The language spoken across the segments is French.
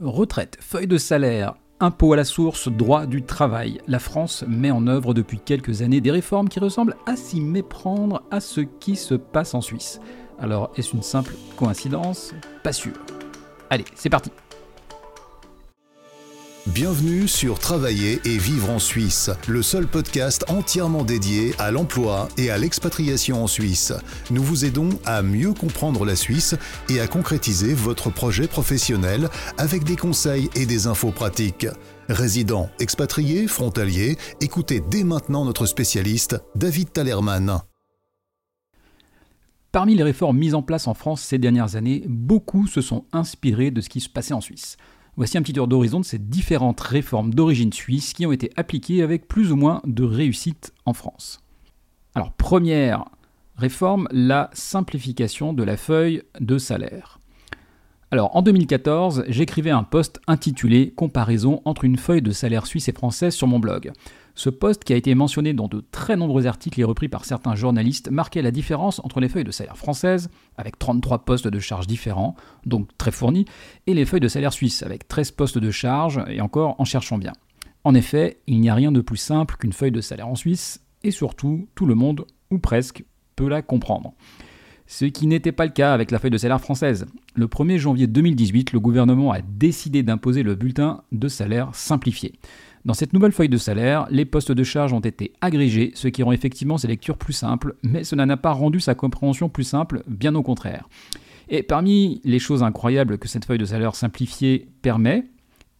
Retraite, feuille de salaire, impôt à la source, droit du travail. La France met en œuvre depuis quelques années des réformes qui ressemblent à s'y méprendre à ce qui se passe en Suisse. Alors, est-ce une simple coïncidence? Pas sûr. Allez, c'est parti Bienvenue sur Travailler et vivre en Suisse, le seul podcast entièrement dédié à l'emploi et à l'expatriation en Suisse. Nous vous aidons à mieux comprendre la Suisse et à concrétiser votre projet professionnel avec des conseils et des infos pratiques. Résidents, expatriés, frontaliers, écoutez dès maintenant notre spécialiste, David Talerman. Parmi les réformes mises en place en France ces dernières années, beaucoup se sont inspirés de ce qui se passait en Suisse. Voici un petit tour d'horizon de ces différentes réformes d'origine suisse qui ont été appliquées avec plus ou moins de réussite en France. Alors, première réforme, la simplification de la feuille de salaire. Alors, en 2014, j'écrivais un post intitulé Comparaison entre une feuille de salaire suisse et française sur mon blog. Ce poste, qui a été mentionné dans de très nombreux articles et repris par certains journalistes, marquait la différence entre les feuilles de salaire françaises, avec 33 postes de charge différents, donc très fournis, et les feuilles de salaire suisses, avec 13 postes de charge, et encore en cherchant bien. En effet, il n'y a rien de plus simple qu'une feuille de salaire en Suisse, et surtout, tout le monde, ou presque, peut la comprendre. Ce qui n'était pas le cas avec la feuille de salaire française. Le 1er janvier 2018, le gouvernement a décidé d'imposer le bulletin de salaire simplifié. Dans cette nouvelle feuille de salaire, les postes de charge ont été agrégés, ce qui rend effectivement ces lectures plus simples, mais cela n'a pas rendu sa compréhension plus simple, bien au contraire. Et parmi les choses incroyables que cette feuille de salaire simplifiée permet,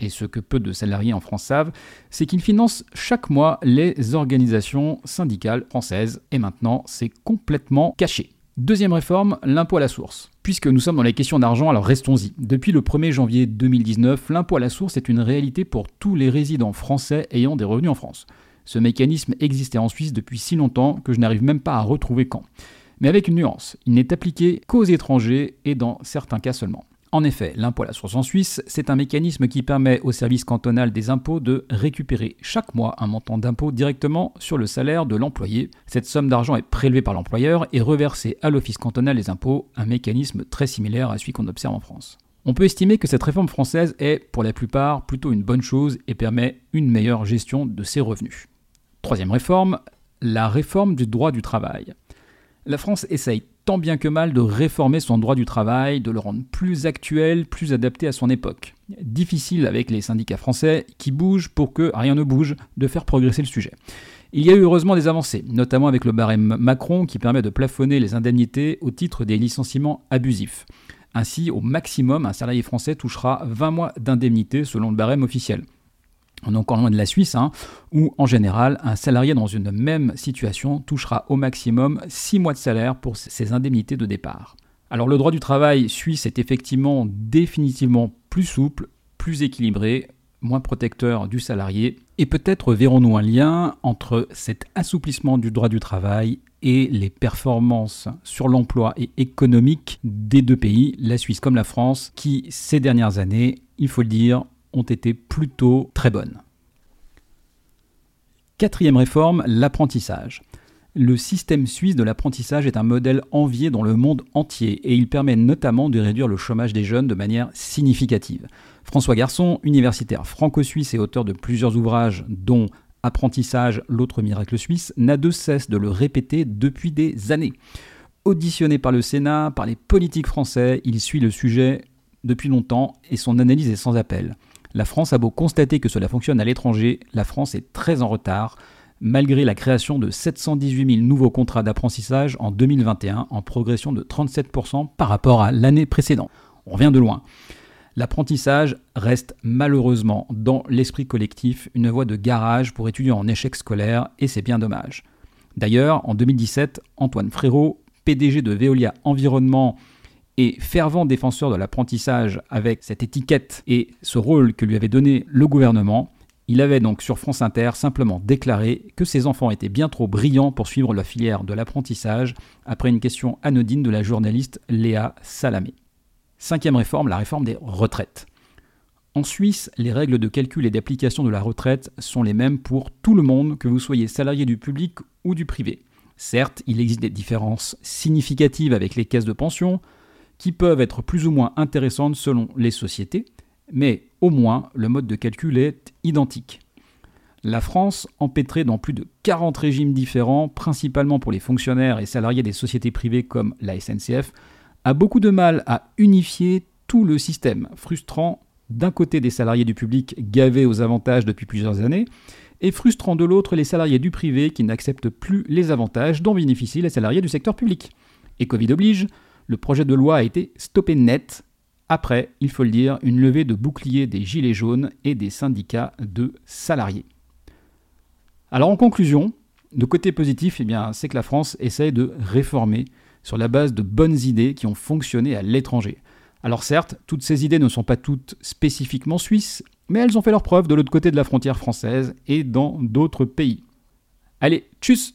et ce que peu de salariés en France savent, c'est qu'il finance chaque mois les organisations syndicales françaises, et maintenant c'est complètement caché. Deuxième réforme, l'impôt à la source. Puisque nous sommes dans les questions d'argent, alors restons-y. Depuis le 1er janvier 2019, l'impôt à la source est une réalité pour tous les résidents français ayant des revenus en France. Ce mécanisme existait en Suisse depuis si longtemps que je n'arrive même pas à retrouver quand. Mais avec une nuance, il n'est appliqué qu'aux étrangers et dans certains cas seulement. En effet, l'impôt à la source en Suisse, c'est un mécanisme qui permet au service cantonal des impôts de récupérer chaque mois un montant d'impôt directement sur le salaire de l'employé. Cette somme d'argent est prélevée par l'employeur et reversée à l'office cantonal des impôts, un mécanisme très similaire à celui qu'on observe en France. On peut estimer que cette réforme française est, pour la plupart, plutôt une bonne chose et permet une meilleure gestion de ses revenus. Troisième réforme, la réforme du droit du travail. La France essaye tant bien que mal de réformer son droit du travail, de le rendre plus actuel, plus adapté à son époque. Difficile avec les syndicats français qui bougent pour que rien ne bouge, de faire progresser le sujet. Il y a eu heureusement des avancées, notamment avec le barème Macron qui permet de plafonner les indemnités au titre des licenciements abusifs. Ainsi, au maximum, un salarié français touchera 20 mois d'indemnité selon le barème officiel. On est encore loin de la Suisse, hein, où en général, un salarié dans une même situation touchera au maximum 6 mois de salaire pour ses indemnités de départ. Alors le droit du travail suisse est effectivement définitivement plus souple, plus équilibré, moins protecteur du salarié, et peut-être verrons-nous un lien entre cet assouplissement du droit du travail et les performances sur l'emploi et économique des deux pays, la Suisse comme la France, qui ces dernières années, il faut le dire, été plutôt très bonnes. Quatrième réforme, l'apprentissage. Le système suisse de l'apprentissage est un modèle envié dans le monde entier et il permet notamment de réduire le chômage des jeunes de manière significative. François Garçon, universitaire franco-suisse et auteur de plusieurs ouvrages dont Apprentissage, l'autre miracle suisse, n'a de cesse de le répéter depuis des années. Auditionné par le Sénat, par les politiques français, il suit le sujet depuis longtemps et son analyse est sans appel. La France a beau constater que cela fonctionne à l'étranger, la France est très en retard, malgré la création de 718 000 nouveaux contrats d'apprentissage en 2021, en progression de 37% par rapport à l'année précédente. On revient de loin. L'apprentissage reste malheureusement dans l'esprit collectif une voie de garage pour étudiants en échec scolaire et c'est bien dommage. D'ailleurs, en 2017, Antoine Frérot, PDG de Veolia Environnement et fervent défenseur de l'apprentissage avec cette étiquette et ce rôle que lui avait donné le gouvernement, il avait donc sur France Inter simplement déclaré que ses enfants étaient bien trop brillants pour suivre la filière de l'apprentissage après une question anodine de la journaliste Léa Salamé. Cinquième réforme, la réforme des retraites. En Suisse, les règles de calcul et d'application de la retraite sont les mêmes pour tout le monde, que vous soyez salarié du public ou du privé. Certes, il existe des différences significatives avec les caisses de pension, qui peuvent être plus ou moins intéressantes selon les sociétés, mais au moins le mode de calcul est identique. La France, empêtrée dans plus de 40 régimes différents, principalement pour les fonctionnaires et salariés des sociétés privées comme la SNCF, a beaucoup de mal à unifier tout le système, frustrant d'un côté des salariés du public gavés aux avantages depuis plusieurs années, et frustrant de l'autre les salariés du privé qui n'acceptent plus les avantages dont bénéficient les salariés du secteur public. Et Covid oblige, le projet de loi a été stoppé net après, il faut le dire, une levée de boucliers des Gilets jaunes et des syndicats de salariés. Alors en conclusion, le côté positif, eh c'est que la France essaye de réformer sur la base de bonnes idées qui ont fonctionné à l'étranger. Alors certes, toutes ces idées ne sont pas toutes spécifiquement suisses, mais elles ont fait leur preuve de l'autre côté de la frontière française et dans d'autres pays. Allez, tchuss